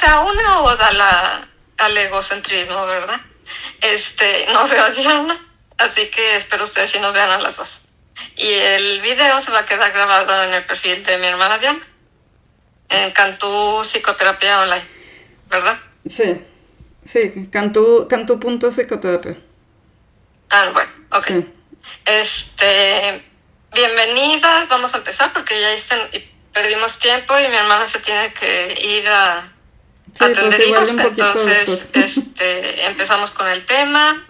sea una oda la, al egocentrismo, ¿verdad? Este, no veo a Diana, así que espero ustedes si nos vean a las dos. Y el video se va a quedar grabado en el perfil de mi hermana Diana, en Cantú Psicoterapia Online, ¿verdad? Sí, sí, Cantú, Cantú.psicoterapia. Ah, bueno, ok. Este, bienvenidas, vamos a empezar porque ya están, perdimos tiempo y mi hermana se tiene que ir a, sí, pues entonces este, empezamos con el tema.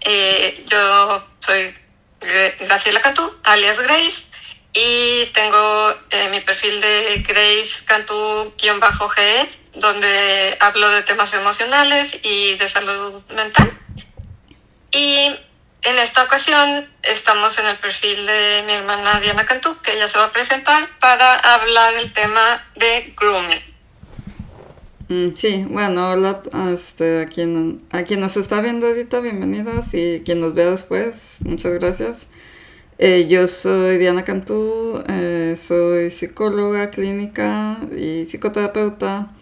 Eh, yo soy Graciela Cantú, alias Grace, y tengo eh, mi perfil de Grace Cantú-G, donde hablo de temas emocionales y de salud mental. Y en esta ocasión estamos en el perfil de mi hermana Diana Cantú, que ella se va a presentar para hablar el tema de grooming. Mm, sí, bueno, hola este, a, quien, a quien nos está viendo ahorita, bienvenidas y quien nos vea después, muchas gracias. Eh, yo soy Diana Cantú, eh, soy psicóloga clínica y psicoterapeuta.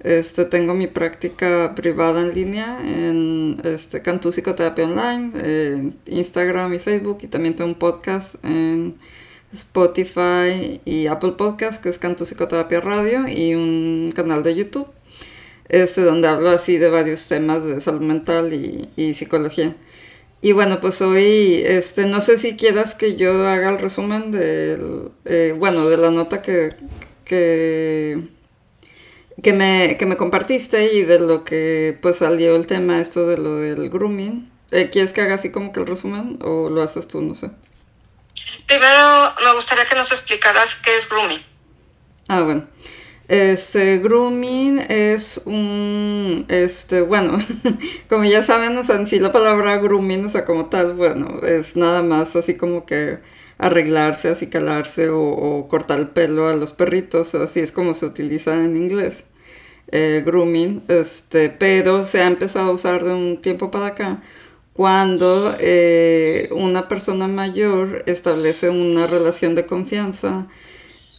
Este, tengo mi práctica privada en línea en este, Cantú Psicoterapia Online, en Instagram y Facebook y también tengo un podcast en Spotify y Apple Podcast que es Cantú Psicoterapia Radio y un canal de YouTube este, donde hablo así de varios temas de salud mental y, y psicología. Y bueno, pues hoy, este, no sé si quieras que yo haga el resumen del, eh, bueno, de la nota que, que, que, me, que me compartiste y de lo que pues salió el tema esto de lo del grooming. Eh, ¿Quieres que haga así como que el resumen o lo haces tú? No sé. Primero me gustaría que nos explicaras qué es grooming. Ah, bueno. Este, grooming es un, este, bueno, como ya saben, o sea, en sí la palabra grooming, o sea, como tal, bueno, es nada más así como que arreglarse, así calarse o, cortar el pelo a los perritos, así es como se utiliza en inglés, eh, grooming, este, pero se ha empezado a usar de un tiempo para acá cuando eh, una persona mayor establece una relación de confianza,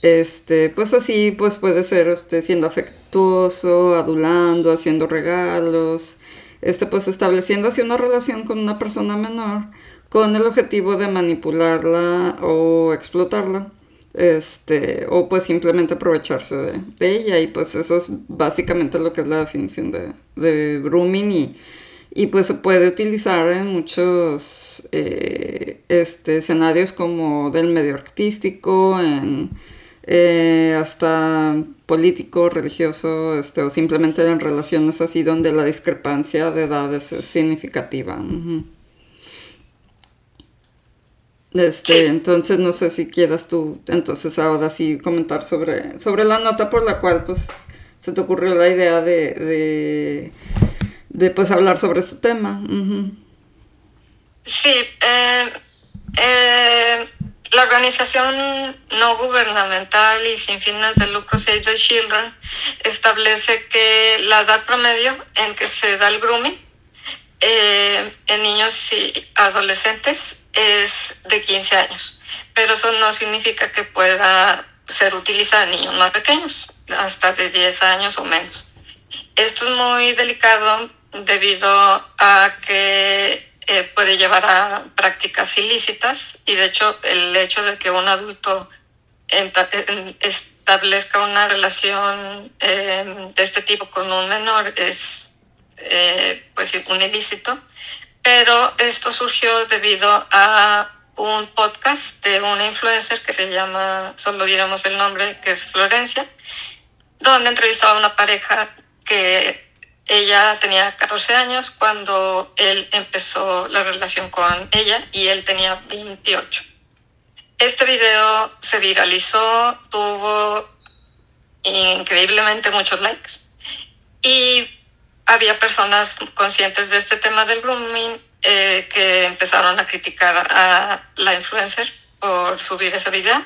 este, pues así, pues puede ser este, siendo afectuoso, adulando, haciendo regalos, este, pues estableciendo así una relación con una persona menor con el objetivo de manipularla o explotarla, este, o pues simplemente aprovecharse de, ella, y pues eso es básicamente lo que es la definición de, de grooming y, y pues se puede utilizar en muchos eh, este, escenarios como del medio artístico, en eh, hasta político, religioso, este, o simplemente en relaciones así donde la discrepancia de edades es significativa. Este, entonces no sé si quieras tú, entonces ahora sí comentar sobre, sobre la nota por la cual pues se te ocurrió la idea de, de, pues hablar sobre este tema. Sí, eh, eh, la organización no gubernamental y sin fines de lucro Save the Children establece que la edad promedio en que se da el grooming eh, en niños y adolescentes es de 15 años, pero eso no significa que pueda ser utilizada en niños más pequeños, hasta de 10 años o menos. Esto es muy delicado debido a que eh, puede llevar a prácticas ilícitas y de hecho el hecho de que un adulto establezca una relación em, de este tipo con un menor es eh, pues un ilícito, pero esto surgió debido a un podcast de una influencer que se llama, solo diremos el nombre, que es Florencia, donde entrevistaba a una pareja que ella tenía 14 años cuando él empezó la relación con ella y él tenía 28. Este video se viralizó, tuvo increíblemente muchos likes y había personas conscientes de este tema del grooming eh, que empezaron a criticar a la influencer por subir ese video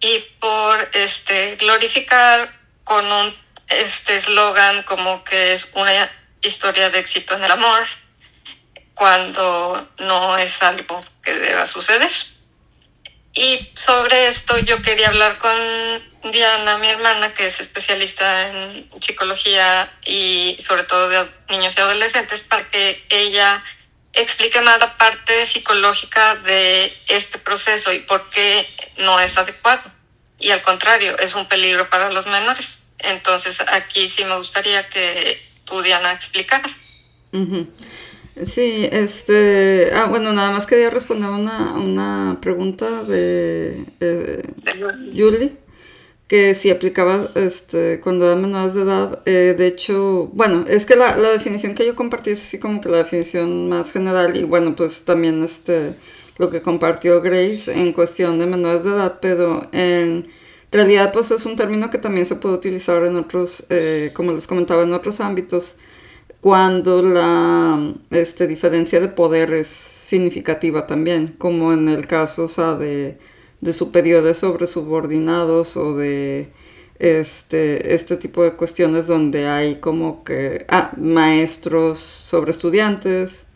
y por este, glorificar con un este eslogan como que es una historia de éxito en el amor, cuando no es algo que deba suceder. Y sobre esto yo quería hablar con Diana, mi hermana, que es especialista en psicología y sobre todo de niños y adolescentes, para que ella explique más la parte psicológica de este proceso y por qué no es adecuado. Y al contrario, es un peligro para los menores. Entonces aquí sí me gustaría que tú, Diana, explicaras. Sí, este, ah, bueno, nada más quería responder una, una pregunta de eh, Julie, que si aplicaba este, cuando eran menores de edad, eh, de hecho, bueno, es que la, la, definición que yo compartí es así como que la definición más general y bueno, pues también este, lo que compartió Grace en cuestión de menores de edad, pero en realidad pues es un término que también se puede utilizar en otros, eh, como les comentaba, en otros ámbitos cuando la este, diferencia de poder es significativa también, como en el caso de, de superiores sobre subordinados o de este, este tipo de cuestiones donde hay como que ah, maestros sobre estudiantes,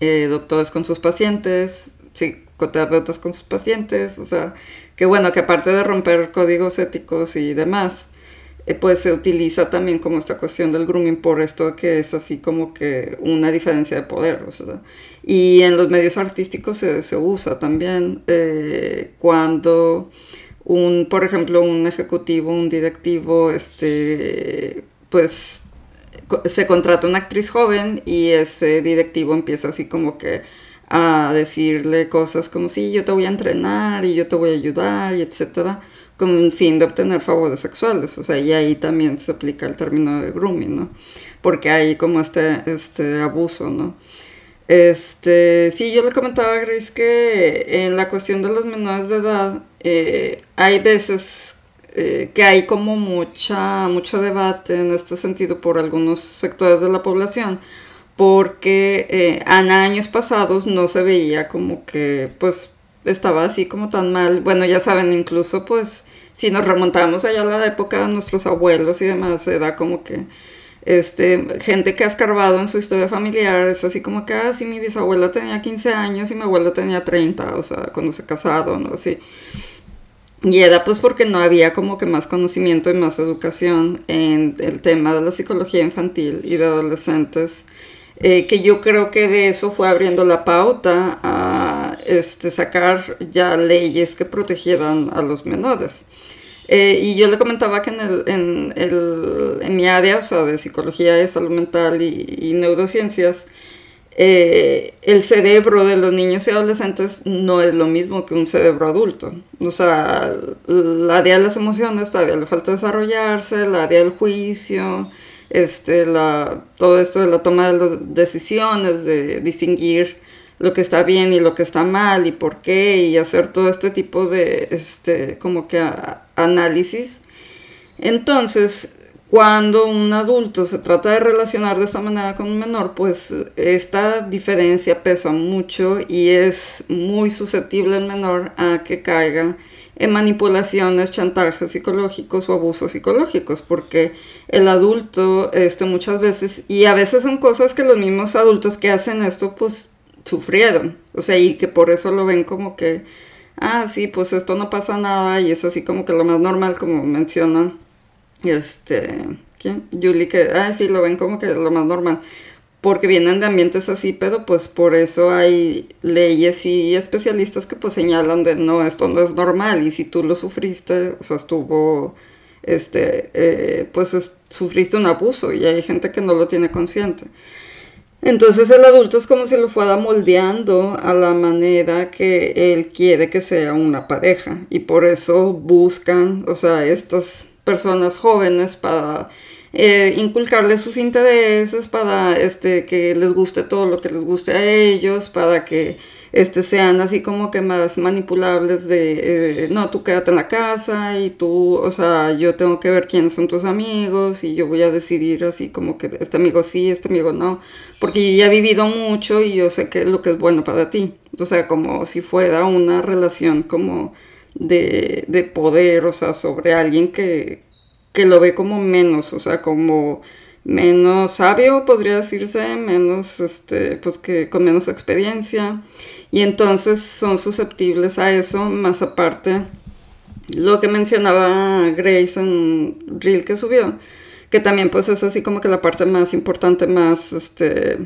eh, doctores con sus pacientes, psicoterapeutas con sus pacientes, o sea, que bueno, que aparte de romper códigos éticos y demás, eh, pues se utiliza también como esta cuestión del grooming por esto que es así como que una diferencia de poder. O y en los medios artísticos se, se usa también eh, cuando un, por ejemplo, un ejecutivo, un directivo, este, pues se contrata una actriz joven y ese directivo empieza así como que a decirle cosas como sí, yo te voy a entrenar y yo te voy a ayudar y etcétera con fin de obtener favores sexuales. O sea, y ahí también se aplica el término de grooming, ¿no? Porque hay como este, este abuso, ¿no? Este, sí, yo le comentaba a Grace que en la cuestión de los menores de edad eh, hay veces eh, que hay como mucha, mucho debate en este sentido por algunos sectores de la población porque eh, en años pasados no se veía como que pues estaba así como tan mal. Bueno, ya saben, incluso pues si nos remontamos allá a la época de nuestros abuelos y demás, se da como que este, gente que ha escarbado en su historia familiar, es así como que, ah, sí, mi bisabuela tenía 15 años y mi abuelo tenía 30, o sea, cuando se casaron, ¿no? Así. Y era pues porque no había como que más conocimiento y más educación en el tema de la psicología infantil y de adolescentes, eh, que yo creo que de eso fue abriendo la pauta a este, sacar ya leyes que protegieran a los menores. Eh, y yo le comentaba que en, el, en, el, en, mi área, o sea, de psicología de salud mental y, neurociencias, eh, el cerebro de los niños y adolescentes no es lo mismo que un cerebro adulto. O sea, la área de las emociones todavía le falta desarrollarse, la área del juicio, este, la, todo esto de la toma de las decisiones, de distinguir lo que está bien y lo que está mal y por qué y hacer todo este tipo de este como que análisis. Entonces cuando un adulto se trata de relacionar de esa manera con un menor pues esta diferencia pesa mucho y es muy susceptible el menor a que caiga en manipulaciones, chantajes psicológicos o abusos psicológicos, porque el adulto este, muchas veces, y a veces son cosas que los mismos adultos que hacen esto, pues sufrieron. O sea, y que por eso lo ven como que, ah, sí, pues esto no pasa nada y es así como que lo más normal, como menciona este, ¿quién? Julie, que, ah, sí, lo ven como que lo más normal. Porque vienen de ambientes así, pero pues por eso hay leyes y especialistas que pues señalan de no, esto no es normal y si tú lo sufriste, o sea, estuvo, este, eh, pues sufriste un abuso y hay gente que no lo tiene consciente. Entonces el adulto es como si lo fuera moldeando a la manera que él quiere que sea una pareja y por eso buscan, o sea, estas personas jóvenes para eh, inculcarles sus intereses, para este, que les guste todo lo que les guste a ellos, para que este, sean así como que más manipulables de, eh, no, tú quédate en la casa y tú, o sea, yo tengo que ver quiénes son tus amigos y yo voy a decidir así como que este amigo sí, este amigo no, porque ya he vivido mucho y yo sé que lo que es bueno para ti, o sea, como si fuera una relación como de, de poder, o sea, sobre alguien que, que lo ve como menos, o sea, como menos sabio, podría decirse, menos, este, pues que con menos experiencia, y entonces son susceptibles a eso, más aparte, lo que mencionaba Grace en Reel que subió, que también pues es así como que la parte más importante, más, este,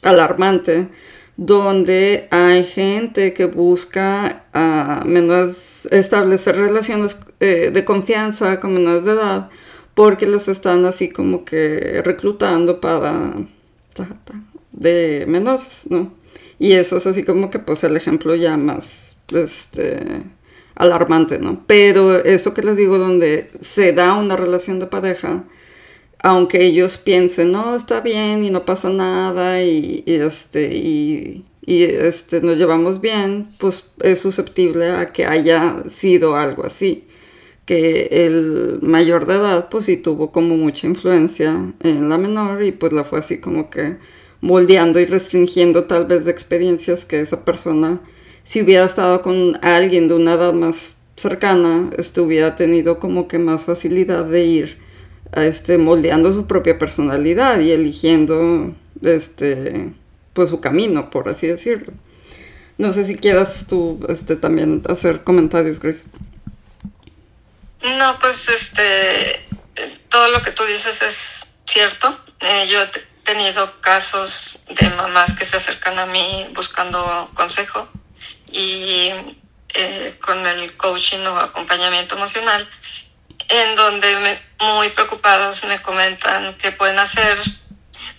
alarmante, donde hay gente que busca a menos establecer relaciones eh, de confianza con menores de edad porque los están así como que reclutando para de menores, ¿no? Y eso es así como que pues el ejemplo ya más este alarmante, ¿no? Pero eso que les digo donde se da una relación de pareja aunque ellos piensen, no, está bien y no pasa nada y, este, y, este, nos llevamos bien, pues es susceptible a que haya sido algo así. Que el mayor de edad, pues sí tuvo como mucha influencia en la menor y pues la fue así como que moldeando y restringiendo tal vez de experiencias que esa persona, si hubiera estado con alguien de una edad más cercana, estuviera tenido como que más facilidad de ir este, moldeando su propia personalidad y eligiendo este, pues su camino, por así decirlo. No sé si quieras tú este, también hacer comentarios, Grace. No, pues este, todo lo que tú dices es cierto. Eh, yo he tenido casos de mamás que se acercan a mí buscando consejo y eh, con el coaching o acompañamiento emocional en donde me, muy preocupadas me comentan qué pueden hacer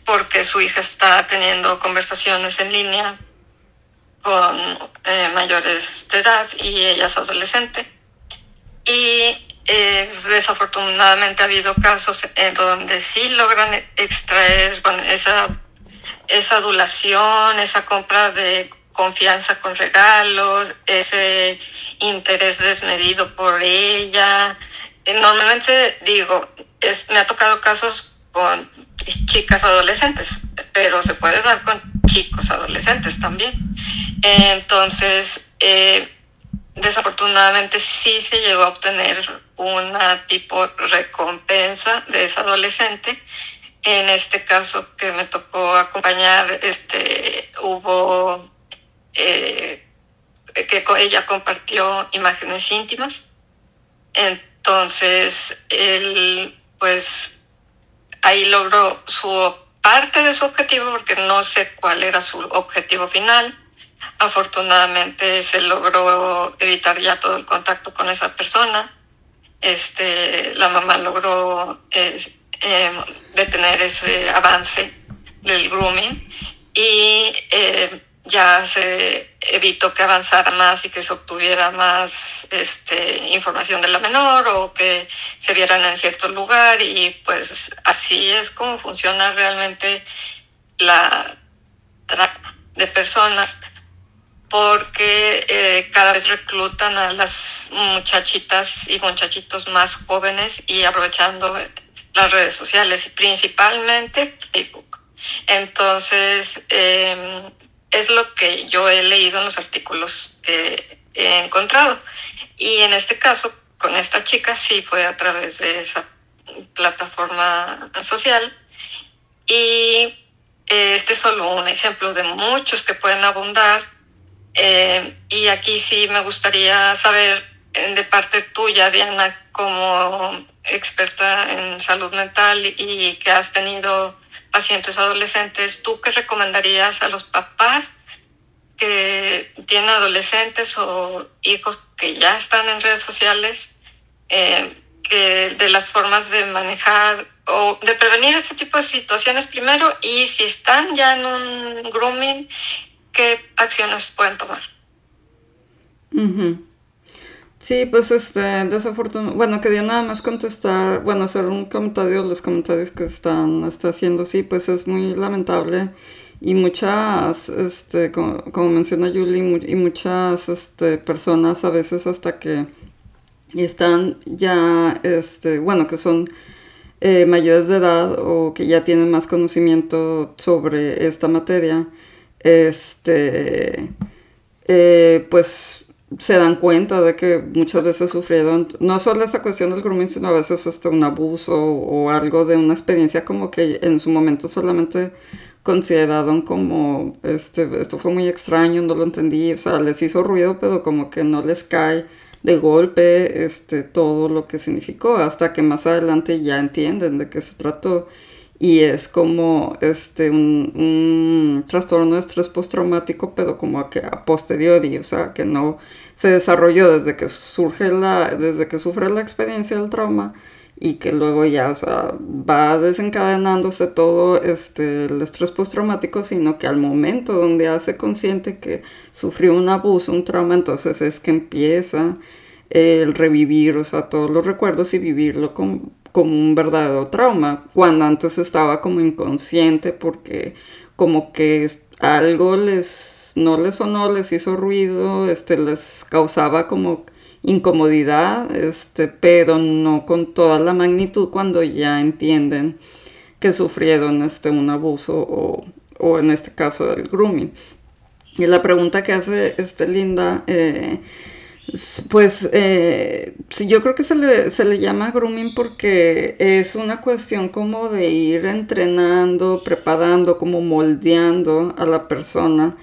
porque su hija está teniendo conversaciones en línea con eh, mayores de edad y ella es adolescente. Y eh, desafortunadamente ha habido casos en donde sí logran extraer esa, esa adulación, esa compra de confianza con regalos, ese interés desmedido por ella, normalmente digo, es, me ha tocado casos con chicas adolescentes, pero se puede dar con chicos adolescentes también. Entonces, eh, desafortunadamente sí se llegó a obtener una tipo recompensa de esa adolescente. En este caso que me tocó acompañar, este, hubo eh, que ella compartió imágenes íntimas. Entonces, él, pues, ahí logró su parte de su objetivo, porque no sé cuál era su objetivo final. Afortunadamente se logró evitar ya todo el contacto con esa persona. Este, la mamá logró em, detener ese avance del grooming y eh, ya se evitó que avanzara más y que se obtuviera más este, información de la menor o que se vieran en cierto lugar y pues así es como funciona realmente la trata de personas porque eh, cada vez reclutan a las muchachitas y muchachitos más jóvenes y aprovechando las redes sociales, principalmente Facebook. Entonces, eh, es lo que yo he leído en los artículos que he encontrado. Y en este caso, con esta chica sí fue a través de esa plataforma social. Y eh, este es solo un ejemplo de muchos que pueden abundar. Eh, y aquí sí me gustaría saber eh, de parte tuya, Diana, como experta en salud mental y que has tenido pacientes adolescentes, ¿tú qué recomendarías a los papás que tienen adolescentes o hijos que ya están en redes sociales, eh, de las formas de manejar o de prevenir este tipo de situaciones primero y si están ya en un grooming, qué acciones pueden tomar? Sí, pues este, desafortunadamente, bueno, quería nada más contestar, bueno, hacer un comentario, los comentarios que están está haciendo, sí, pues es muy lamentable y muchas, este, como, menciona Julie, y muchas este, personas a veces hasta que están ya, este, bueno, que son eh, mayores de edad o que ya tienen más conocimiento sobre esta materia, este, eh, pues se dan cuenta de que muchas veces sufrieron, no solo esa cuestión del grooming, sino a veces hasta un abuso o algo de una experiencia como que en su momento solamente consideraron como, este, esto fue muy extraño, no lo entendí, o sea, les hizo ruido, pero como que no les cae de golpe este, todo lo que significó, hasta que más adelante ya entienden de qué se trató. Y es como este, un, un trastorno de estrés postraumático, pero como que a posteriori, o sea, que no se desarrolló desde que surge la, desde que sufre la experiencia del trauma, y que luego ya, o sea, va desencadenándose todo este, el estrés postraumático, sino que al momento donde hace consciente que sufrió un abuso, un trauma, entonces es que empieza el revivir, o sea, todos los recuerdos y vivirlo como, como un verdadero trauma, cuando antes estaba como inconsciente porque como que algo les no les sonó, les hizo ruido, este les causaba como incomodidad, este, pero no con toda la magnitud cuando ya entienden que sufrieron este, un abuso o, o en este caso el grooming. Y la pregunta que hace este Linda, eh, pues eh, yo creo que se le, se le llama grooming porque es una cuestión como de ir entrenando, preparando, como moldeando a la persona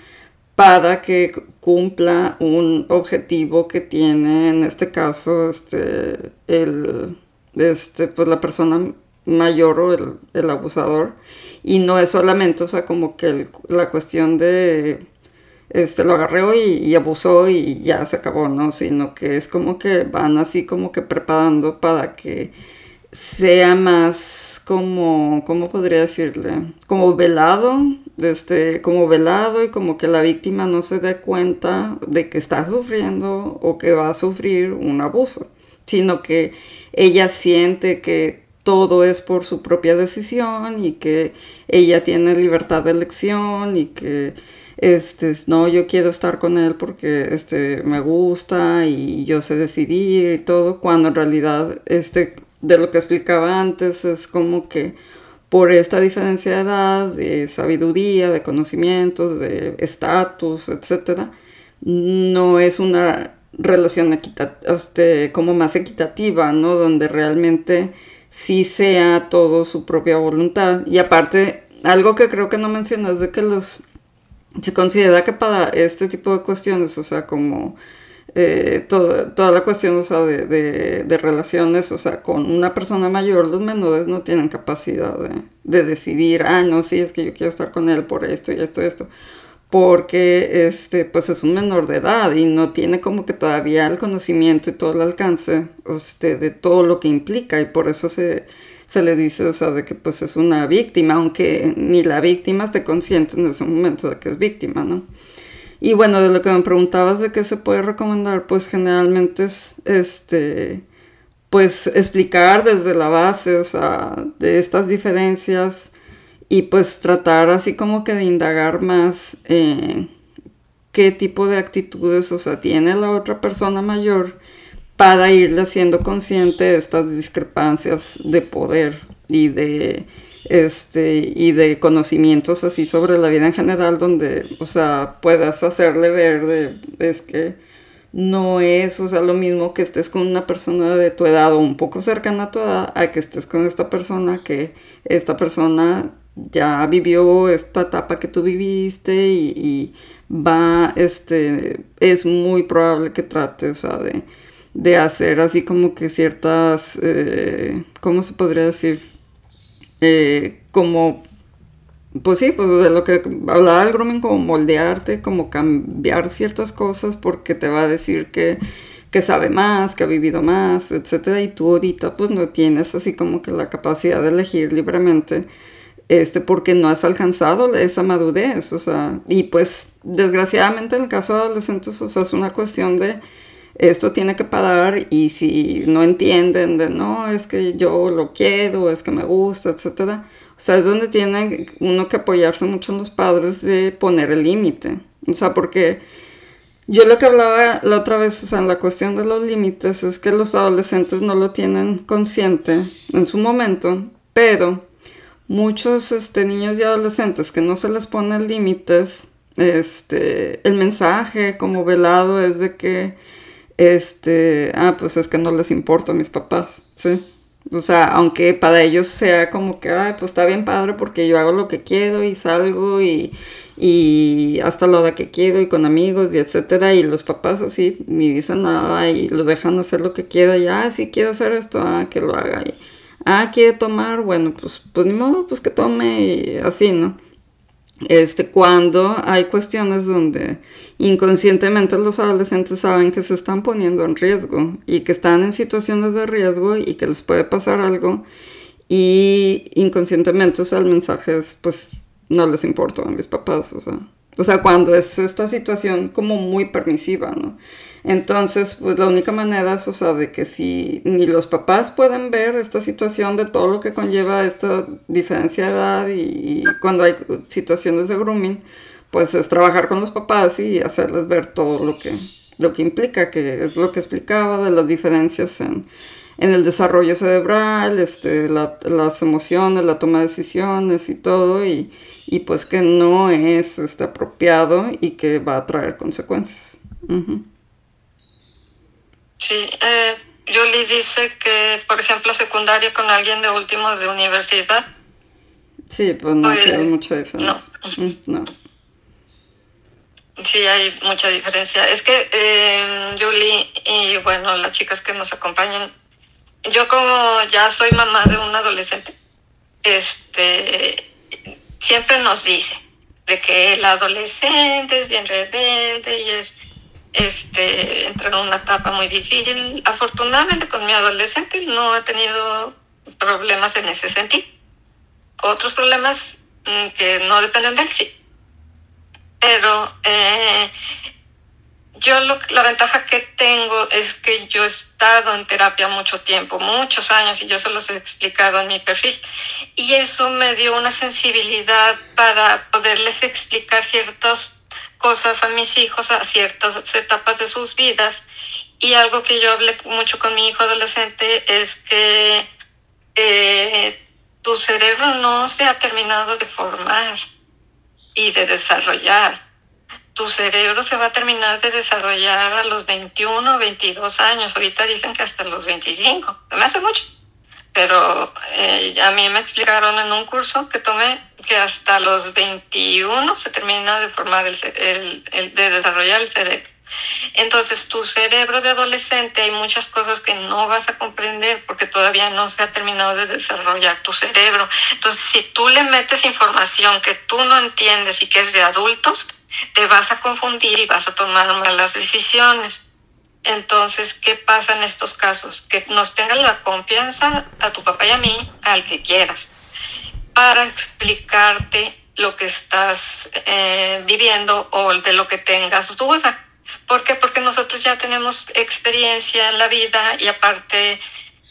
para que cumpla un objetivo que tiene en este caso este el este pues la persona mayor o el, abusador. Y no es solamente o sea como que la cuestión de este lo agarró y, y, abusó y ya se acabó no sino que es como que van así como que preparando para que sea más como, ¿cómo podría decirle? Como velado, este, como velado y como que la víctima no se dé cuenta de que está sufriendo o que va a sufrir un abuso, sino que ella siente que todo es por su propia decisión y que ella tiene libertad de elección y que este, no, yo quiero estar con él porque este, me gusta y yo sé decidir y todo, cuando en realidad este, de lo que explicaba antes, es como que por esta diferencia de edad, de sabiduría, de conocimientos, de estatus, etc., no es una relación este, como más equitativa, ¿no? Donde realmente sí sea todo su propia voluntad. Y aparte, algo que creo que no mencionas de que los se considera que para este tipo de cuestiones, o sea, como eh, toda la cuestión o sea, de, de, relaciones, o sea, con una persona mayor, los menores no tienen capacidad de, de, decidir, ah, no, sí, es que yo quiero estar con él por esto y esto y esto, porque este, pues es un menor de edad y no tiene como que todavía el conocimiento y todo el alcance este, de todo lo que implica y por eso se, se le dice, o sea, de que pues es una víctima, aunque ni la víctima esté consciente en ese momento de que es víctima, ¿no? Y bueno, de lo que me preguntabas de qué se puede recomendar, pues generalmente es este pues explicar desde la base, o sea, de estas diferencias y pues tratar así como que de indagar más eh, qué tipo de actitudes, o sea, tiene la otra persona mayor para irle haciendo consciente de estas discrepancias de poder y de este, y de conocimientos así sobre la vida en general, donde, o sea, puedas hacerle ver de, es que no es, o sea, lo mismo que estés con una persona de tu edad o un poco cercana a tu edad, a que estés con esta persona que esta persona ya vivió esta etapa que tú viviste y, va, este, es muy probable que trate, o sea, de, de hacer así como que ciertas, eh, ¿cómo se podría decir? Eh, como, pues sí, pues de lo que hablaba el grooming, como moldearte, como cambiar ciertas cosas porque te va a decir que, que sabe más, que ha vivido más, etcétera, y tú ahorita pues no tienes así como que la capacidad de elegir libremente, este, porque no has alcanzado esa madurez, o sea, y pues desgraciadamente en el caso de adolescentes, o sea, es una cuestión de esto tiene que parar y si no entienden de no, es que yo lo quiero, es que me gusta, etcétera, o sea, es donde tiene uno que apoyarse mucho en los padres de poner el límite. O sea, porque yo lo que hablaba la otra vez, o sea, en la cuestión de los límites, es que los adolescentes no lo tienen consciente en su momento, pero muchos este, niños y adolescentes que no se les ponen límites, este, el mensaje como velado es de que, este, ah, pues es que no les importa a mis papás, ¿sí? O sea, aunque para ellos sea como que, ay, pues está bien padre porque yo hago lo que quiero y salgo y, y hasta la hora que quiero y con amigos y etcétera y los papás así ni dicen nada y lo dejan hacer lo que quiera y, ah, si quiere hacer esto, ah, que lo haga y, ah, quiere tomar, bueno, pues, pues ni modo, pues que tome y así, ¿no? Este, cuando hay cuestiones donde inconscientemente los adolescentes saben que se están poniendo en riesgo y que están en situaciones de riesgo y que les puede pasar algo y inconscientemente, o sea, el mensaje es, pues, no les importa a mis papás, o sea, o sea, cuando es esta situación como muy permisiva, ¿no? Entonces, pues la única manera es, o sea, de que si ni los papás pueden ver esta situación de todo lo que conlleva esta diferencia de edad y, cuando hay situaciones de grooming, pues es trabajar con los papás y hacerles ver todo lo que, lo que implica, que es lo que explicaba de las diferencias en, el desarrollo cerebral, este, las emociones, la toma de decisiones y todo, y, pues que no es este, apropiado y que va a traer consecuencias. Sí, eh, Julie dice que, por ejemplo, secundaria con alguien de último de universidad. Sí, pues no hay pues, mucha diferencia. No. Sí, hay mucha diferencia. Es que eh, Julie y, bueno, las chicas que nos acompañan, yo como ya soy mamá de un adolescente, este, siempre nos dice de que el adolescente es bien rebelde y es este, entré en una etapa muy difícil. Afortunadamente con mi adolescente no he tenido problemas en ese sentido. Otros problemas mm, que no dependen de él, sí. Pero eh, yo lo, la ventaja que tengo es que yo he estado en terapia mucho tiempo, muchos años, y yo se los he explicado en mi perfil. Y eso me dio una sensibilidad para poderles explicar ciertos cosas a mis hijos a ciertas etapas de sus vidas. Y algo que yo hablé mucho con mi hijo adolescente es que eh, tu cerebro no se ha terminado de formar y de desarrollar. Tu cerebro se va a terminar de desarrollar a los 21, 22 años. Ahorita dicen que hasta los 25. Me hace mucho pero eh, a mí me explicaron en un curso que tomé que hasta los 21 se termina de formar el, el, de desarrollar el cerebro. Entonces, tu cerebro de adolescente hay muchas cosas que no vas a comprender porque todavía no se ha terminado de desarrollar tu cerebro. Entonces, si tú le metes información que tú no entiendes y que es de adultos, te vas a confundir y vas a tomar malas decisiones. Entonces, ¿qué pasa en estos casos? Que nos tengas la confianza a tu papá y a mí, al que quieras, para explicarte lo que estás eh, viviendo o de lo que tengas duda. ¿Por qué? Porque nosotros ya tenemos experiencia en la vida y aparte,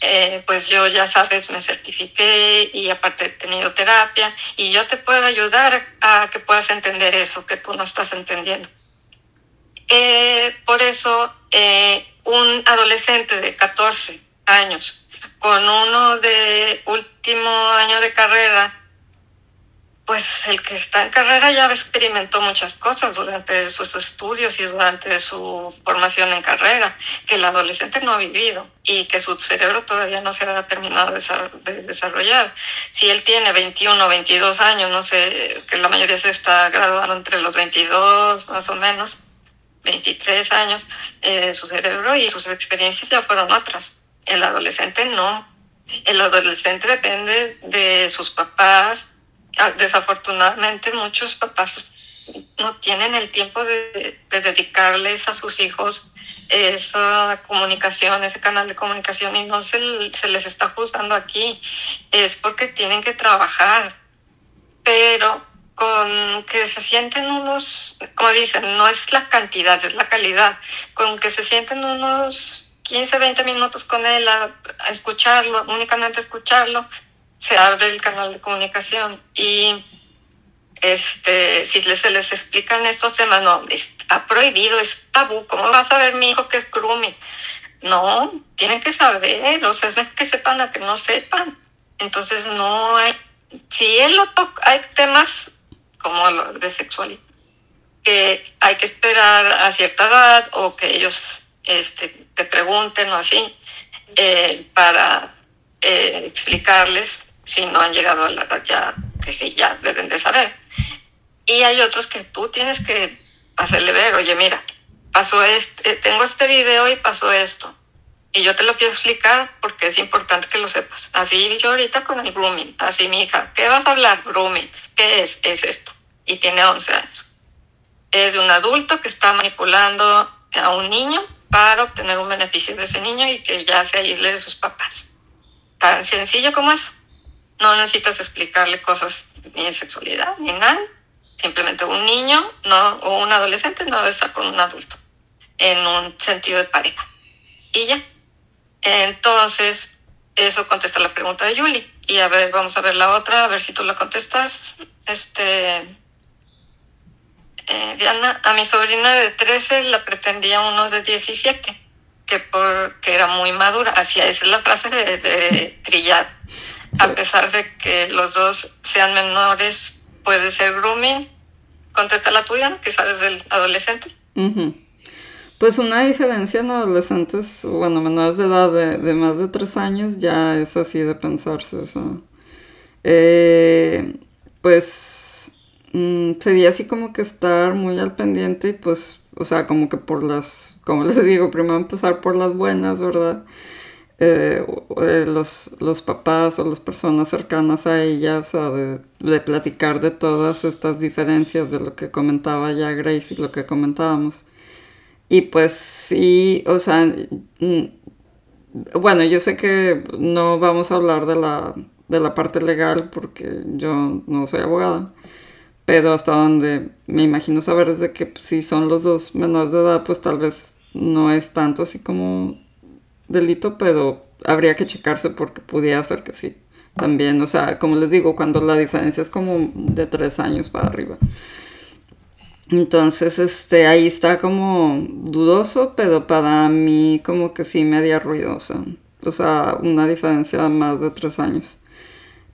eh, pues yo ya sabes, me certifiqué y aparte he tenido terapia y yo te puedo ayudar a que puedas entender eso que tú no estás entendiendo. Eh, por eso, eh, un adolescente de 14 años con uno de último año de carrera, pues el que está en carrera ya experimentó muchas cosas durante sus estudios y durante su formación en carrera, que el adolescente no ha vivido y que su cerebro todavía no se ha terminado de desarrollar. Si él tiene 21 o 22 años, no sé, que la mayoría se está graduando entre los 22 más o menos, 23 años, eh, su cerebro y sus experiencias ya fueron otras. El adolescente no. El adolescente depende de sus papás. Ah, desafortunadamente muchos papás no tienen el tiempo de, dedicarles a sus hijos esa comunicación, ese canal de comunicación y no se, se les está juzgando aquí. Es porque tienen que trabajar. Pero con que se sienten unos, como dicen, no es la cantidad, es la calidad, con que se sienten unos 15, 20 minutos con él a, escucharlo, únicamente escucharlo, se abre el canal de comunicación y este, si se les explican estos temas, no, está prohibido, es tabú, ¿cómo va a saber mi hijo que es grooming? No, tienen que saber, o sea, es que sepan a que no sepan. Entonces no hay, si él lo toca, hay temas como lo de sexualidad, que hay que esperar a cierta edad o que ellos este, te pregunten o así eh, para eh, explicarles si no han llegado a la edad ya que sí, ya deben de saber. Y hay otros que tú tienes que hacerle ver, oye, mira, pasó este, tengo este video y pasó esto. Y yo te lo quiero explicar porque es importante que lo sepas. Así yo ahorita con el grooming, así mi hija, ¿qué vas a hablar? Grooming, ¿qué es? Es esto. Y tiene 11 años. Es de un adulto que está manipulando a un niño para obtener un beneficio de ese niño y que ya se aísle de sus papás. Tan sencillo como eso. No necesitas explicarle cosas ni de sexualidad ni nada. Simplemente un niño no, o un adolescente no debe estar con un adulto en un sentido de pareja. Y ya. Entonces, eso contesta la pregunta de Julie. Y a ver, vamos a ver la otra, a ver si tú la contestas. Este. Eh, Diana, a mi sobrina de 13 la pretendía uno de 17, que porque era muy madura. Así esa es la frase de, de trillar. A pesar de que los dos sean menores, puede ser grooming. Contesta la tuya, que sabes del adolescente. Pues una diferencia en adolescentes, bueno, menores de edad de, más de tres años, ya es así de pensarse. O sea, eh, pues mm, sería así como que estar muy al pendiente y pues, o sea, como que por las, como les digo, primero empezar por las buenas, ¿verdad? Eh, eh, los, los papás o las personas cercanas a ella, o sea, de, de, platicar de todas estas diferencias de lo que comentaba ya Grace y lo que comentábamos. Y pues sí, o sea, mm, bueno, yo sé que no vamos a hablar de la, de la parte legal porque yo no soy abogada, pero hasta donde me imagino saber es de que si son los dos menores de edad, pues tal vez no es tanto así como delito, pero habría que checarse porque pudiera ser que sí. También, o sea, como les digo, cuando la diferencia es como de tres años para arriba. Entonces, este, ahí está como dudoso, pero para mí como que sí media ruidosa. O sea, una diferencia de más de tres años.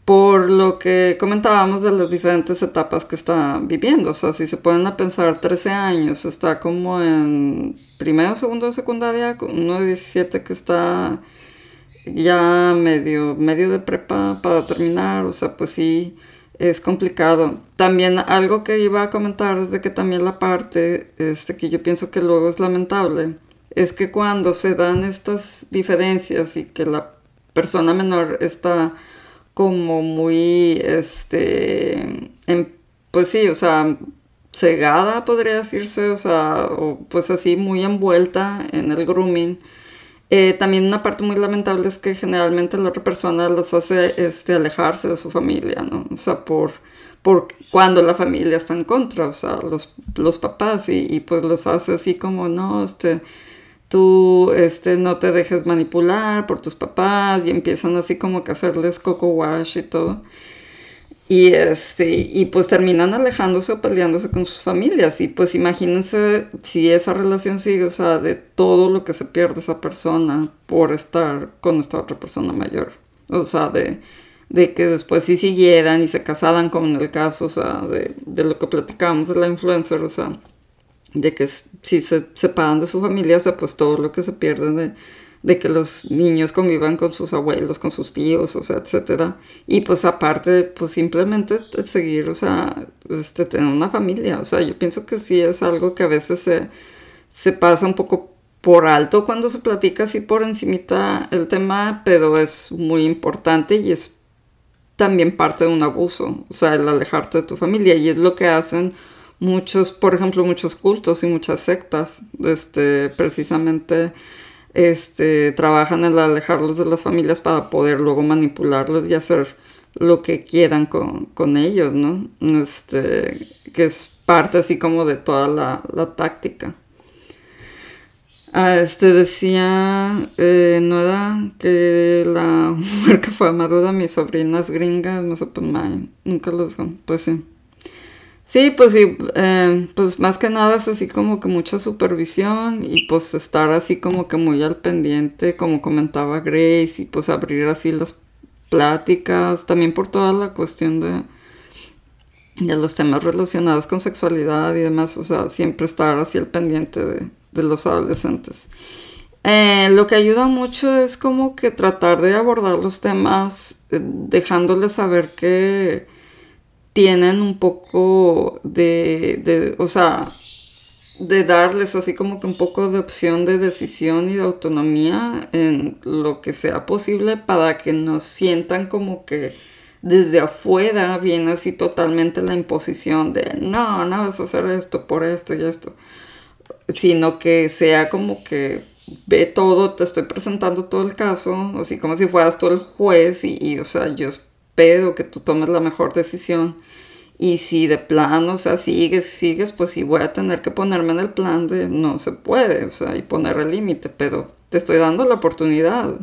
Por lo que comentábamos de las diferentes etapas que está viviendo. O sea, si se pueden a pensar 13 años, está como en primero, segundo secundaria, uno de 17 que está ya medio, medio de prepa para terminar. O sea, pues sí es complicado. También algo que iba a comentar es de que también la parte este, que yo pienso que luego es lamentable es que cuando se dan estas diferencias y que la persona menor está como muy, este, pues sí, o sea, cegada podría decirse, o sea, o pues así muy envuelta en el grooming eh, también una parte muy lamentable es que generalmente la otra persona los hace este, alejarse de su familia, ¿no? O sea, por, por cuando la familia está en contra, o sea, los, los papás, y, y, pues los hace así como, no, este, tú este, no te dejes manipular por tus papás, y empiezan así como que hacerles coco wash y todo. Y, este, y pues terminan alejándose o peleándose con sus familias. Y pues imagínense si esa relación sigue, o sea, de todo lo que se pierde esa persona por estar con esta otra persona mayor. O sea, de, de que después sí siguieran y se casaran, como en el caso, o sea, de, de lo que platicamos de la influencer, o sea, de que si se separan de su familia, o sea, pues todo lo que se pierde de de que los niños convivan con sus abuelos, con sus tíos, o sea, etcétera. Y pues aparte, pues simplemente seguir, o sea, este, tener una familia. O sea, yo pienso que sí es algo que a veces se, se pasa un poco por alto cuando se platica así por encimita el tema, pero es muy importante y es también parte de un abuso, o sea, el alejarte de tu familia y es lo que hacen muchos, por ejemplo, muchos cultos y muchas sectas, este, precisamente este, trabajan en alejarlos de las familias para poder luego manipularlos y hacer lo que quieran con, ellos, ¿no? Este, que es parte así como de toda la, táctica. Ah, este decía eh, que la mujer que fue amadura mis sobrinas gringas, no sé, pues nunca los pues sí. Sí, pues sí, eh, pues más que nada es así como que mucha supervisión y pues estar así como que muy al pendiente, como comentaba Grace, y pues abrir así las pláticas, también por toda la cuestión de, de los temas relacionados con sexualidad y demás, o sea, siempre estar así al pendiente de, de los adolescentes. Eh, lo que ayuda mucho es como que tratar de abordar los temas eh, dejándoles saber que tienen un poco de, de, o sea, de darles así como que un poco de opción de decisión y de autonomía en lo que sea posible para que no sientan como que desde afuera viene así totalmente la imposición de no, no vas a hacer esto por esto y esto, sino que sea como que ve todo, te estoy presentando todo el caso, así como si fueras tú el juez y, y o sea, yo espero que tú tomes la mejor decisión. Y si de plano, o sea, sigues, sigues, pues sí voy a tener que ponerme en el plan de no se puede, o sea, y poner el límite, pero te estoy dando la oportunidad.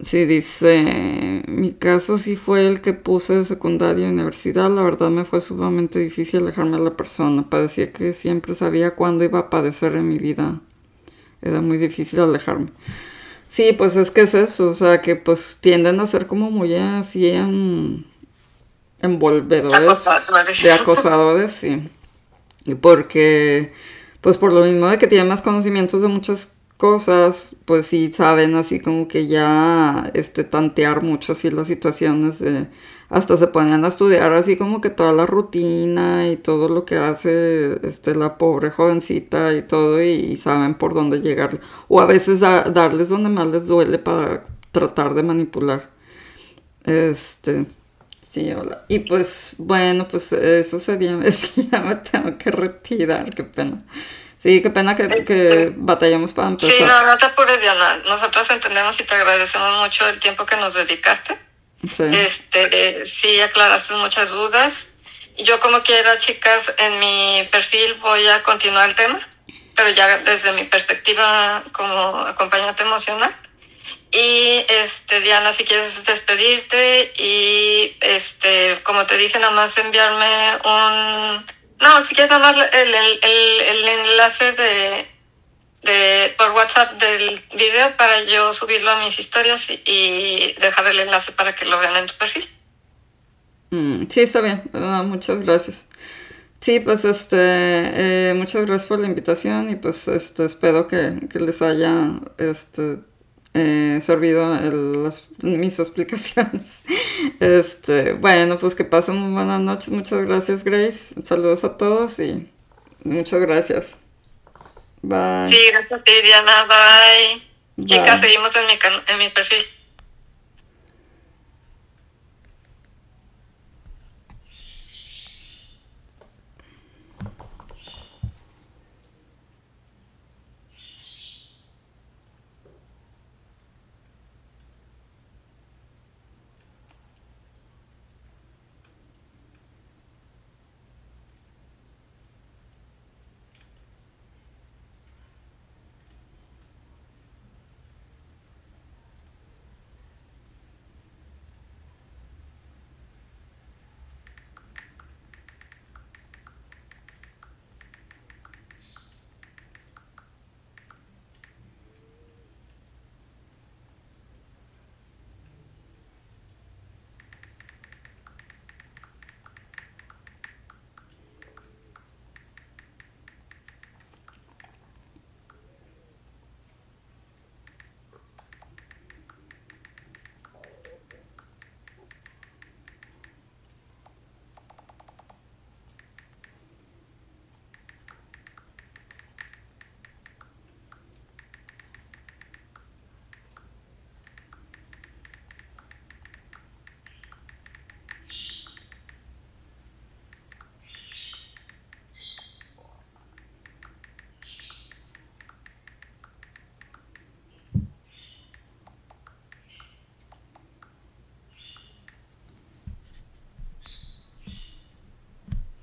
Sí, dice, mi caso sí fue el que puse de secundaria y universidad, la verdad me fue sumamente difícil alejarme de la persona, parecía que siempre sabía cuándo iba a padecer en mi vida, era muy difícil alejarme. Sí, pues es que es eso, o sea, que pues tienden a ser como muy así en envolvedores de acosadores, sí. Porque, pues por lo mismo de que tienen más conocimientos de muchas cosas, pues sí saben así como que ya este tantear mucho así las situaciones de hasta se ponen a estudiar así como que toda la rutina y todo lo que hace este la pobre jovencita y todo y, saben por dónde llegar o a veces darles donde más les duele para tratar de manipular este Sí, hola. Y pues, bueno, pues eso sería, es que ya me tengo que retirar, qué pena. Sí, qué pena que, que batallamos para empezar. Sí, no, no te apures, Diana. Nosotros entendemos y te agradecemos mucho el tiempo que nos dedicaste. Sí. Este, sí, aclaraste muchas dudas. Yo como quiera, chicas, en mi perfil voy a continuar el tema, pero ya desde mi perspectiva como acompañante emocional. Y este, Diana, si quieres despedirte y este, como te dije, nada más enviarme un... No, si quieres nada el, el, el, enlace de, de, por WhatsApp del video para yo subirlo a mis historias y, dejar el enlace para que lo vean en tu perfil. Mm, sí, está bien. Muchas gracias. Sí, pues este, eh, muchas gracias por la invitación y pues este, espero que, que les haya este, eh, servido las, mis explicaciones. Este, bueno, pues que pasen buenas noches. Muchas gracias, Grace. Saludos a todos y muchas gracias. Bye. Sí, gracias a Diana. Bye. Chicas, seguimos en mi, en mi perfil.